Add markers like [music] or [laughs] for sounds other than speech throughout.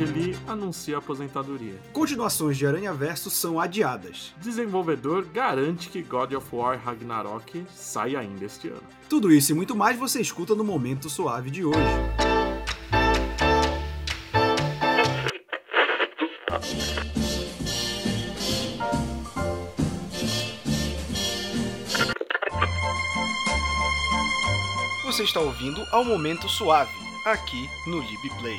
Angeli anuncia aposentadoria. Continuações de Aranha Verso são adiadas. Desenvolvedor garante que God of War Ragnarok sai ainda este ano. Tudo isso e muito mais você escuta no Momento Suave de hoje. Você está ouvindo ao Momento Suave, aqui no LibPlay.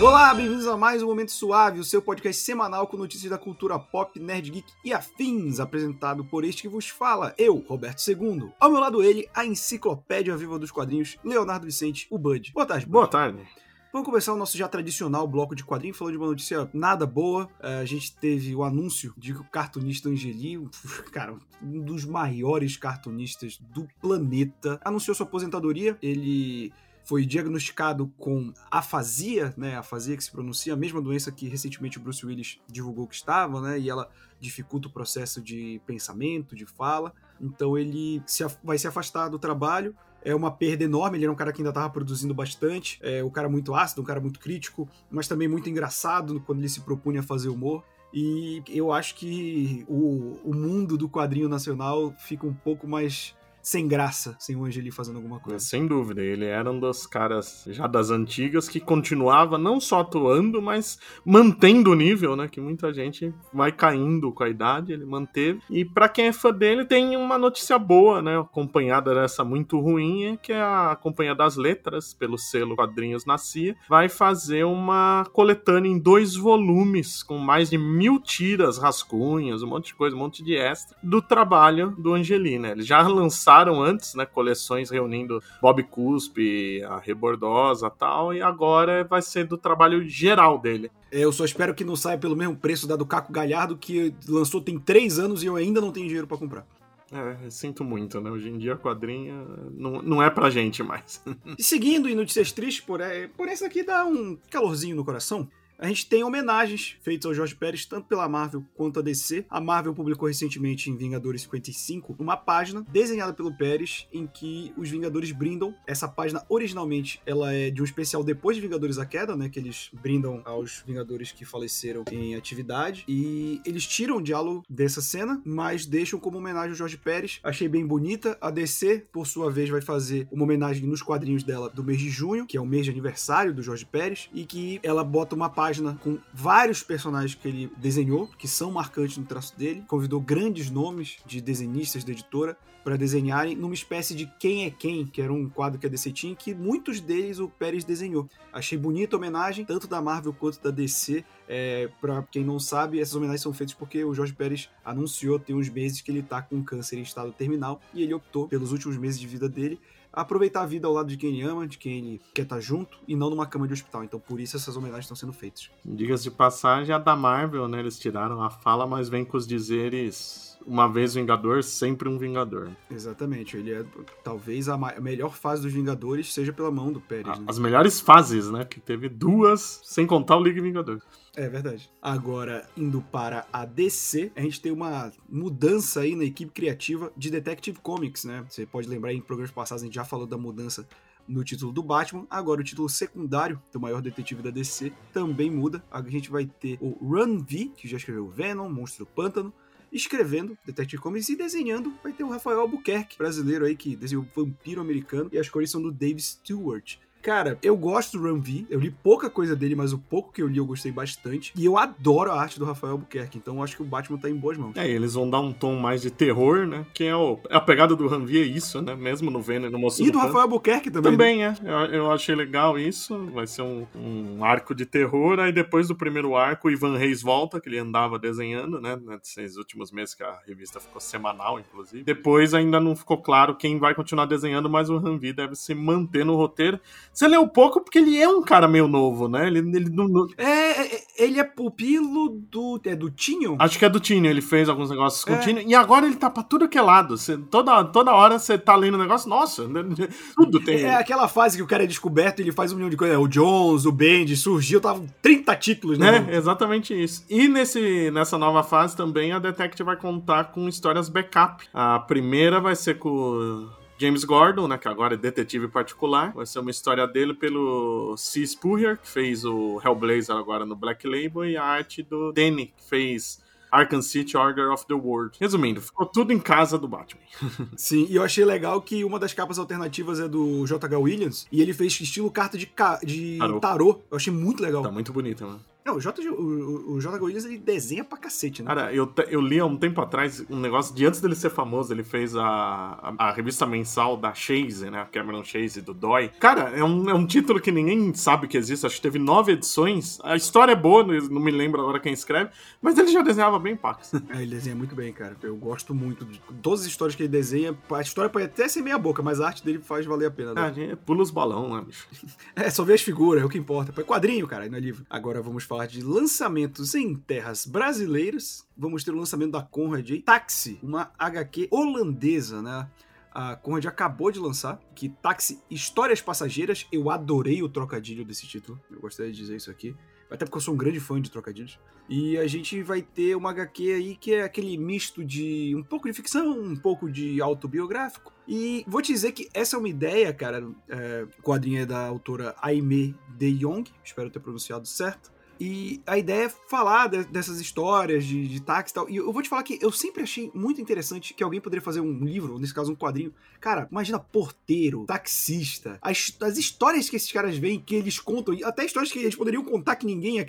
Olá, bem-vindos a mais um Momento Suave, o seu podcast semanal com notícias da cultura pop, nerd geek e afins, apresentado por este que vos fala, eu, Roberto II. Ao meu lado ele, a enciclopédia viva dos quadrinhos, Leonardo Vicente, o Bud. Boa tarde, Bud. Boa tarde. Vamos começar o nosso já tradicional bloco de quadrinho, falando de uma notícia nada boa. É, a gente teve o anúncio de que o cartunista Angeli, [laughs] cara, um dos maiores cartunistas do planeta, anunciou sua aposentadoria. Ele foi diagnosticado com afasia, né? Afasia que se pronuncia, a mesma doença que recentemente o Bruce Willis divulgou que estava, né? E ela dificulta o processo de pensamento, de fala. Então ele se, vai se afastar do trabalho é uma perda enorme. Ele era um cara que ainda estava produzindo bastante. É um cara muito ácido, um cara muito crítico, mas também muito engraçado quando ele se propunha a fazer humor. E eu acho que o, o mundo do quadrinho nacional fica um pouco mais sem graça sem o Angeli fazendo alguma coisa. Sem dúvida, ele era um dos caras já das antigas que continuava não só atuando, mas mantendo o nível, né? Que muita gente vai caindo com a idade, ele manteve. E para quem é fã dele, tem uma notícia boa, né? Acompanhada dessa muito ruim, é que a Companhia das Letras, pelo selo Quadrinhos Nascia, vai fazer uma coletânea em dois volumes, com mais de mil tiras, rascunhas, um monte de coisa, um monte de extra, do trabalho do Angeli, né? Ele já lançaram lançaram antes, né, coleções reunindo Bob Cuspe, a Rebordosa tal, e agora vai ser do trabalho geral dele. Eu só espero que não saia pelo mesmo preço da do Caco Galhardo, que lançou tem três anos e eu ainda não tenho dinheiro para comprar. É, sinto muito, né? Hoje em dia a quadrinha não, não é pra gente mais. [laughs] e seguindo em notícias tristes, por, é, por esse aqui dá um calorzinho no coração a gente tem homenagens feitas ao Jorge Pérez, tanto pela Marvel quanto a DC. A Marvel publicou recentemente em Vingadores 55 uma página desenhada pelo Pérez em que os Vingadores brindam. Essa página, originalmente, ela é de um especial depois de Vingadores A Queda, né? Que eles brindam aos Vingadores que faleceram em atividade. E eles tiram o diálogo dessa cena, mas deixam como homenagem ao Jorge Pérez. Achei bem bonita. A DC, por sua vez, vai fazer uma homenagem nos quadrinhos dela do mês de junho, que é o mês de aniversário do Jorge Pérez, e que ela bota uma página página com vários personagens que ele desenhou, que são marcantes no traço dele. Convidou grandes nomes de desenhistas da editora para desenharem numa espécie de Quem é Quem, que era um quadro que a DC tinha, que muitos deles o Pérez desenhou. Achei bonita a homenagem, tanto da Marvel quanto da DC. É, para quem não sabe, essas homenagens são feitas porque o Jorge Pérez anunciou tem uns meses que ele tá com câncer em estado terminal e ele optou pelos últimos meses de vida dele aproveitar a vida ao lado de quem ele ama, de quem ele quer estar junto, e não numa cama de hospital. Então, por isso essas homenagens estão sendo feitas. Digas de passagem, a da Marvel, né? Eles tiraram a fala, mas vem com os dizeres uma vez Vingador, sempre um Vingador. Exatamente. Ele é talvez a, a melhor fase dos Vingadores seja pela mão do Pérez. Né? As melhores fases, né? Que teve duas, sem contar o Liga Vingador. É verdade. Agora, indo para a DC, a gente tem uma mudança aí na equipe criativa de Detective Comics, né? Você pode lembrar em programas passados a gente já falou da mudança no título do Batman. Agora o título secundário do maior detetive da DC também muda. A gente vai ter o Run V, que já escreveu Venom, Monstro Pântano, escrevendo Detective Comics e desenhando vai ter o Rafael Albuquerque, brasileiro aí que desenhou Vampiro Americano e as cores são do Dave Stewart. Cara, eu gosto do Run V. Eu li pouca coisa dele, mas o pouco que eu li eu gostei bastante. E eu adoro a arte do Rafael Albuquerque. Então eu acho que o Batman tá em boas mãos. É, eles vão dar um tom mais de terror, né? Que é, o, a pegada do Run V, é isso, né? Mesmo no Venom no Moço E do, do Rafael Albuquerque também. Também, né? é. Eu, eu, achei legal isso. Vai ser um, um, arco de terror. Aí depois do primeiro arco, o Ivan Reis volta, que ele andava desenhando, né? Nesses últimos meses que a revista ficou semanal, inclusive. Depois ainda não ficou claro quem vai continuar desenhando, mas o Run V deve se manter no roteiro. Você leu pouco porque ele é um cara meio novo, né? Ele, ele não, é, é, é, ele é pupilo do. É do Tinho? Acho que é do Tinho, ele fez alguns negócios com é. o Tinho. E agora ele tá pra tudo que é lado. Você, toda, toda hora você tá lendo o negócio, nossa, né, [laughs] tudo tem. É aquela fase que o cara é descoberto e ele faz um milhão de coisas. O Jones, o Bend, surgiu, tava 30 títulos, né? É, exatamente isso. E nesse, nessa nova fase também a Detective vai contar com histórias backup. A primeira vai ser com James Gordon, né, que agora é detetive particular. Vai ser uma história dele pelo C. Spurrier, que fez o Hellblazer agora no Black Label, e a arte do Danny, que fez Arkham City Order of the World. Resumindo, ficou tudo em casa do Batman. [laughs] Sim, e eu achei legal que uma das capas alternativas é do J.H. Williams e ele fez estilo carta de, ca... de tarô. tarô. Eu achei muito legal. Tá muito bonita, mano. Não, o J. O, o J. Williams ele desenha pra cacete, né? Cara, eu, eu li há um tempo atrás um negócio de antes dele ser famoso, ele fez a, a, a revista mensal da Chase, né? A Cameron Chase do Dói. Cara, é um, é um título que ninguém sabe que existe. Acho que teve nove edições. A história é boa, não me lembro agora quem escreve, mas ele já desenhava bem Pax. [laughs] É, ele desenha muito bem, cara. Eu gosto muito de todas as histórias que ele desenha. A história pode até ser meia boca, mas a arte dele faz valer a pena. Né? É, pula os balão, né, bicho? [laughs] É, só ver as figuras, é o que importa. É quadrinho, cara, não é livro. Agora vamos falar de lançamento lançamentos em terras brasileiras. Vamos ter o lançamento da Conrad Taxi, uma HQ holandesa, né? A Conrad acabou de lançar, que Táxi Histórias Passageiras. Eu adorei o trocadilho desse título. Eu gostaria de dizer isso aqui. Até porque eu sou um grande fã de trocadilhos. E a gente vai ter uma HQ aí que é aquele misto de um pouco de ficção, um pouco de autobiográfico. E vou te dizer que essa é uma ideia, cara. É, quadrinha é da autora Aimee de Jong, espero ter pronunciado certo. E a ideia é falar de, dessas histórias de, de táxi e tal. E eu vou te falar que eu sempre achei muito interessante que alguém poderia fazer um livro, ou nesse caso um quadrinho. Cara, imagina porteiro, taxista, as, as histórias que esses caras veem, que eles contam, e até histórias que eles poderiam contar que ninguém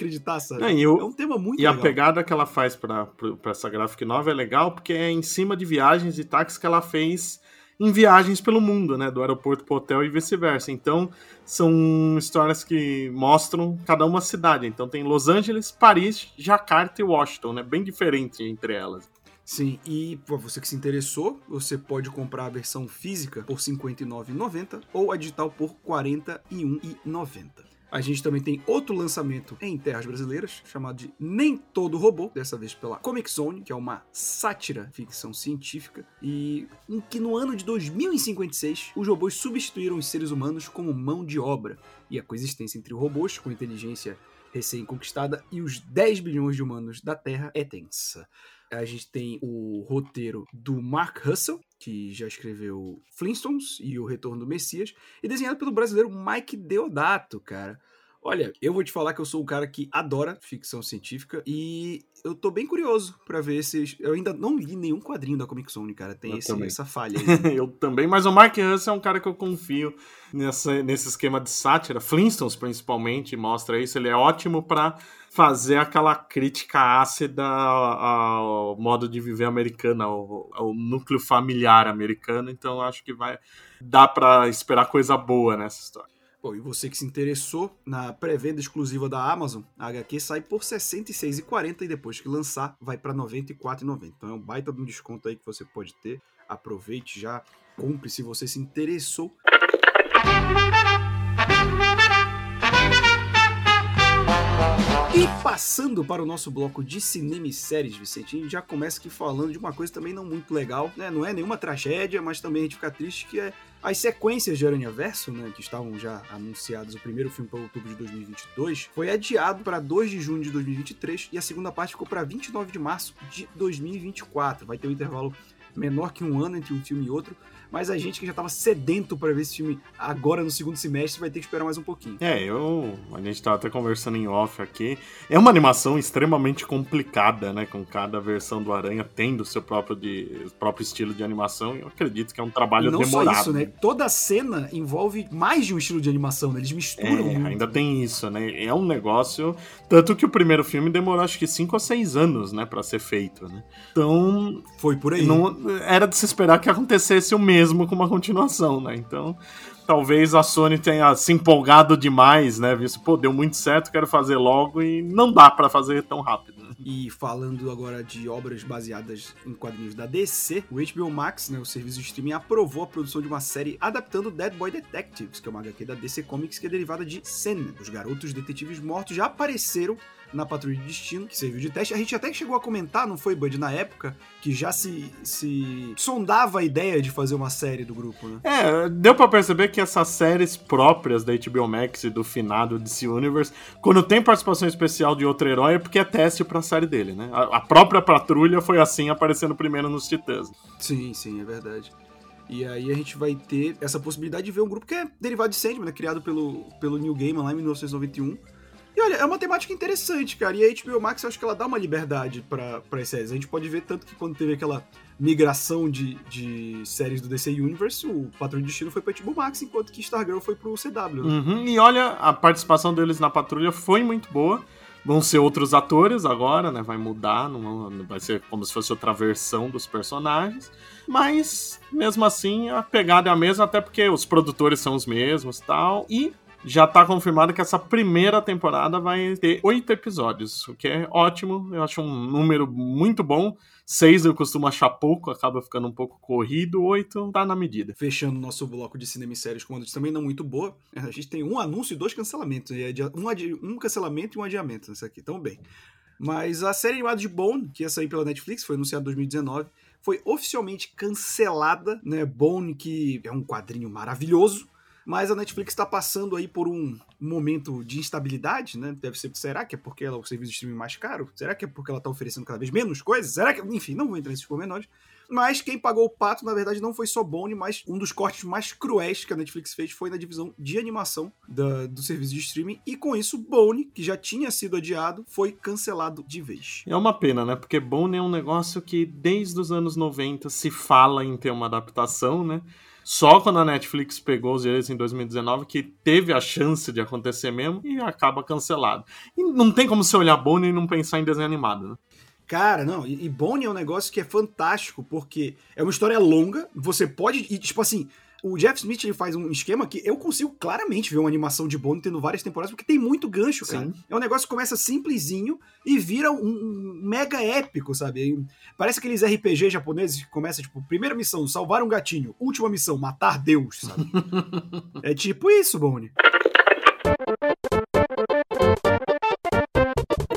sabe? É, eu, é um tema muito e legal. E a pegada que ela faz para essa graphic novel é legal, porque é em cima de viagens de táxi que ela fez em viagens pelo mundo, né? Do aeroporto para o hotel e vice-versa. Então, são histórias que mostram cada uma cidade. Então, tem Los Angeles, Paris, Jakarta e Washington, né? Bem diferente entre elas. Sim, e para você que se interessou, você pode comprar a versão física por R$ 59,90 ou a digital por R$ 41,90. A gente também tem outro lançamento em terras brasileiras, chamado de Nem Todo Robô, dessa vez pela Comic Zone, que é uma sátira ficção científica, e em que no ano de 2056 os robôs substituíram os seres humanos como mão de obra, e a coexistência entre robôs com inteligência recém-conquistada e os 10 bilhões de humanos da Terra é tensa. A gente tem o roteiro do Mark Russell, que já escreveu Flintstones e O Retorno do Messias, e desenhado pelo brasileiro Mike Deodato, cara. Olha, eu vou te falar que eu sou um cara que adora ficção científica e eu tô bem curioso para ver se. Eu ainda não li nenhum quadrinho da Comic Zone, cara. Tem esse, essa falha [laughs] aí. eu também, mas o Mark Russell é um cara que eu confio nessa, nesse esquema de sátira. Flintstones, principalmente, mostra isso. Ele é ótimo para fazer aquela crítica ácida ao modo de viver americano, ao, ao núcleo familiar americano. Então acho que vai dar para esperar coisa boa nessa história. E você que se interessou na pré-venda exclusiva da Amazon, a HQ sai por R$ 66,40 e depois que lançar vai para R$ 94,90. Então é um baita de um desconto aí que você pode ter. Aproveite já, compre se você se interessou. E passando para o nosso bloco de cinema e séries, Vicente, a gente já começa aqui falando de uma coisa também não muito legal, né? Não é nenhuma tragédia, mas também a gente fica triste que é as sequências de Aranha Verso, né, que estavam já anunciadas, o primeiro filme para outubro de 2022, foi adiado para 2 de junho de 2023 e a segunda parte ficou para 29 de março de 2024. Vai ter um intervalo menor que um ano entre um filme e outro, mas a gente que já tava sedento para ver esse filme agora no segundo semestre vai ter que esperar mais um pouquinho. É, eu. A gente tava até conversando em off aqui. É uma animação extremamente complicada, né? Com cada versão do Aranha tendo seu próprio, de, próprio estilo de animação. Eu acredito que é um trabalho não demorado. Só isso, né? Toda cena envolve mais de um estilo de animação, né? Eles misturam. É, ainda tem isso, né? É um negócio. Tanto que o primeiro filme demorou acho que 5 ou 6 anos, né? Pra ser feito, né? Então. Foi por aí. Não, era de se esperar que acontecesse o mesmo mesmo com uma continuação, né? Então, talvez a Sony tenha se empolgado demais, né? Visto, pô, deu muito certo, quero fazer logo e não dá para fazer tão rápido. Né? E falando agora de obras baseadas em quadrinhos da DC, o HBO Max, né, o serviço de streaming, aprovou a produção de uma série adaptando Dead Boy Detectives, que é uma HQ da DC Comics que é derivada de Sen. Os garotos detetives mortos já apareceram na Patrulha de Destino, que serviu de teste. A gente até chegou a comentar, não foi, Bud, na época, que já se, se sondava a ideia de fazer uma série do grupo, né? É, deu para perceber que essas séries próprias da HBO Max e do finado DC Universe, quando tem participação especial de outro herói, é porque é teste pra série dele, né? A, a própria Patrulha foi assim, aparecendo primeiro nos Titãs. Sim, sim, é verdade. E aí a gente vai ter essa possibilidade de ver um grupo que é derivado de Sandman, né? Criado pelo, pelo New Game lá em 1991. E olha, é uma temática interessante, cara. E a HBO Max, eu acho que ela dá uma liberdade para as séries. A gente pode ver tanto que quando teve aquela migração de, de séries do DC Universe, o Patrulha de Destino foi pra HBO Max, enquanto que Stargirl foi pro CW. Uhum, e olha, a participação deles na Patrulha foi muito boa. Vão ser outros atores agora, né? Vai mudar, não, vai ser como se fosse outra versão dos personagens. Mas, mesmo assim, a pegada é a mesma, até porque os produtores são os mesmos tal. E já tá confirmado que essa primeira temporada vai ter oito episódios, o que é ótimo. Eu acho um número muito bom. Seis eu costumo achar pouco, acaba ficando um pouco corrido. Oito tá na medida. Fechando nosso bloco de cinema e séries com também não muito boa. A gente tem um anúncio e dois cancelamentos. Um, adi... um cancelamento e um adiamento nesse aqui. Tão bem. Mas a série animada de Bone, que ia sair pela Netflix, foi anunciada em 2019, foi oficialmente cancelada, né? Bone, que é um quadrinho maravilhoso, mas a Netflix está passando aí por um momento de instabilidade, né? Deve ser. Será que é porque ela é o serviço de streaming mais caro? Será que é porque ela está oferecendo cada vez menos coisas? Será que. Enfim, não vou entrar nesses pormenores. Mas quem pagou o pato, na verdade, não foi só Bone, mas um dos cortes mais cruéis que a Netflix fez foi na divisão de animação da, do serviço de streaming. E com isso, Bone, que já tinha sido adiado, foi cancelado de vez. É uma pena, né? Porque Bone é um negócio que desde os anos 90 se fala em ter uma adaptação, né? Só quando a Netflix pegou os direitos em 2019 que teve a chance de acontecer mesmo e acaba cancelado. E não tem como você olhar Bonnie e não pensar em desenho animado, né? Cara, não, e, Bonnie é um negócio que é fantástico, porque é uma história longa, você pode, e tipo assim, o Jeff Smith ele faz um esquema que eu consigo claramente ver uma animação de Bond tendo várias temporadas, porque tem muito gancho, cara. Sim. É um negócio que começa simplesinho e vira um, mega épico, sabe? Parece aqueles RPG japoneses que começa, tipo, primeira missão, salvar um gatinho. Última missão, matar Deus, sabe? [laughs] é tipo isso, Bond.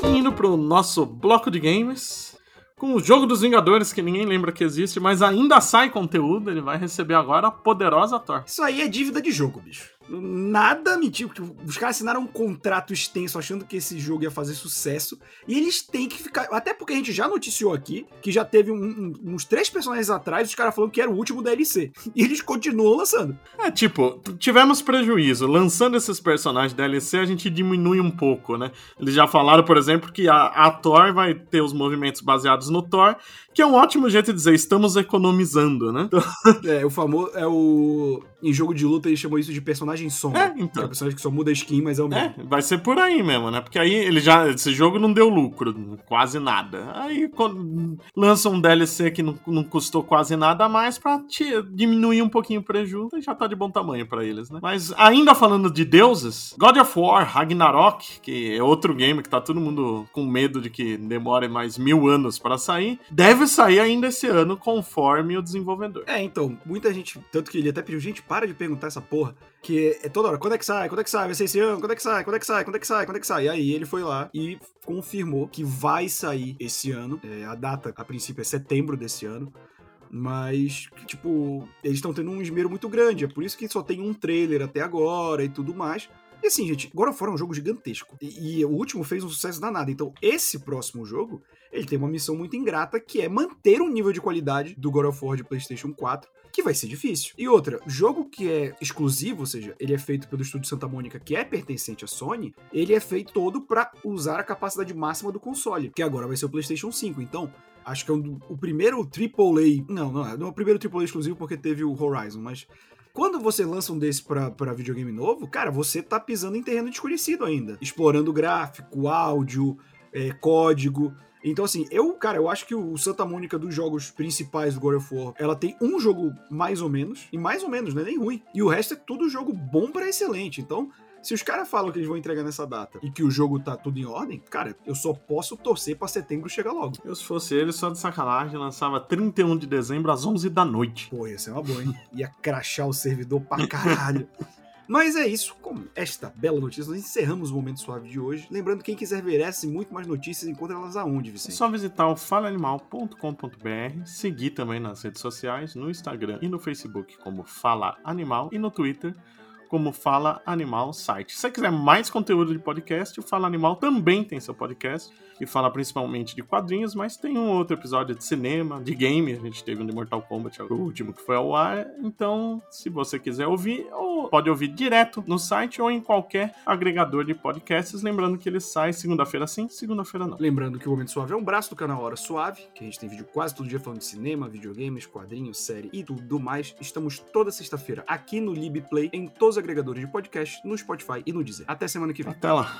Indo pro nosso bloco de games com o jogo dos Vingadores, que ninguém lembra que existe, mas ainda sai conteúdo, ele vai receber agora a poderosa Thor. Isso aí é dívida de jogo, bicho nada mentiu. Os caras assinaram um contrato extenso achando que esse jogo ia fazer sucesso. E eles têm que ficar. Até porque a gente já noticiou aqui que já teve um, um, uns três personagens atrás, os caras falando que era o último DLC. [laughs] E eles continuam lançando. É, tipo, tivemos prejuízo. Lançando esses personagens DLC, a gente diminui um pouco, né? Eles já falaram, por exemplo, que a, a Thor vai ter os movimentos baseados no Thor, que é um ótimo jeito de dizer estamos economizando, né? [laughs] é, o famoso. É o. Em jogo de luta, eles chamam isso de personagem sombra. É, então. É personagem que só muda a skin, mas é o mesmo. É, vai ser por aí mesmo, né? Porque aí ele já. Esse jogo não deu lucro, quase nada. Aí quando lança um DLC que não, não custou quase nada a mais pra te, diminuir um pouquinho o prejuízo, já tá de bom tamanho para eles, né? Mas ainda falando de deuses, God of War Ragnarok, que é outro game que tá todo mundo com medo de que demore mais mil anos para sair, deve sair ainda esse ano, conforme o desenvolvedor. É, então, muita gente, tanto que ele até pediu, gente, para de perguntar essa porra, que é toda hora, quando é que sai, quando é que sai, vai ser esse ano, quando é que sai, quando é que sai, quando é que sai, quando é que sai. E aí ele foi lá e confirmou que vai sair esse ano, é, a data, a princípio, é setembro desse ano, mas, tipo, eles estão tendo um esmero muito grande, é por isso que só tem um trailer até agora e tudo mais. E assim, gente, of War é um jogo gigantesco. E, e, o último fez um sucesso danado. Então, esse próximo jogo, ele tem uma missão muito ingrata, que é manter o nível de qualidade do God of War de PlayStation 4, que vai ser difícil. E outra, jogo que é exclusivo, ou seja, ele é feito pelo estúdio Santa Mônica, que é pertencente à Sony, ele é feito todo para usar a capacidade máxima do console, que agora vai ser o PlayStation 5. Então, acho que é um, o primeiro AAA. Não, não é, não é o primeiro AAA exclusivo porque teve o Horizon, mas quando você lança um desse pra videogame novo, cara, você tá pisando em terreno desconhecido ainda. Explorando gráfico, áudio, é, código. Então, assim, eu, cara, eu acho que o Santa Mônica dos jogos principais do God of War, ela tem um jogo mais ou menos, e mais ou menos, não é nem ruim. E o resto é tudo jogo bom para excelente. Então, se os caras falam que eles vão entregar nessa data e que o jogo tá tudo em ordem, cara, eu só posso torcer para setembro chegar logo. Eu, se fosse ele, só de sacanagem, lançava 31 de dezembro às 11 da noite. Pô, ia ser uma boa, hein? Ia crachar o servidor pra caralho. [laughs] Mas é isso, com esta bela notícia, nós encerramos o Momento Suave de hoje. Lembrando, quem quiser ver essas e muito mais notícias, encontra elas aonde, Vicente? É só visitar o falaanimal.com.br, seguir também nas redes sociais, no Instagram e no Facebook como Fala Animal e no Twitter como Fala Animal site. Se você quiser mais conteúdo de podcast, o Fala Animal também tem seu podcast, que fala principalmente de quadrinhos, mas tem um outro episódio de cinema, de game, a gente teve um de Mortal Kombat, o último que foi ao ar. Então, se você quiser ouvir, ou pode ouvir direto no site ou em qualquer agregador de podcasts, lembrando que ele sai segunda-feira sim, segunda-feira não. Lembrando que o Momento Suave é um braço do canal Hora Suave, que a gente tem vídeo quase todo dia falando de cinema, videogames, quadrinhos, série e tudo mais. Estamos toda sexta-feira aqui no LibPlay, em todos agregadores de podcast, no Spotify e no Deezer. Até semana que vem. Até lá.